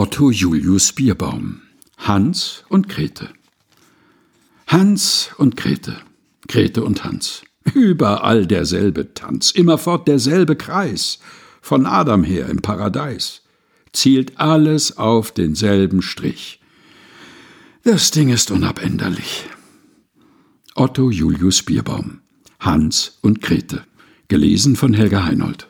Otto Julius Bierbaum Hans und Grete Hans und Grete, Grete und Hans. Überall derselbe Tanz, immerfort derselbe Kreis, von Adam her im Paradies, zielt alles auf denselben Strich. Das Ding ist unabänderlich. Otto Julius Bierbaum Hans und Grete, gelesen von Helga Heinold.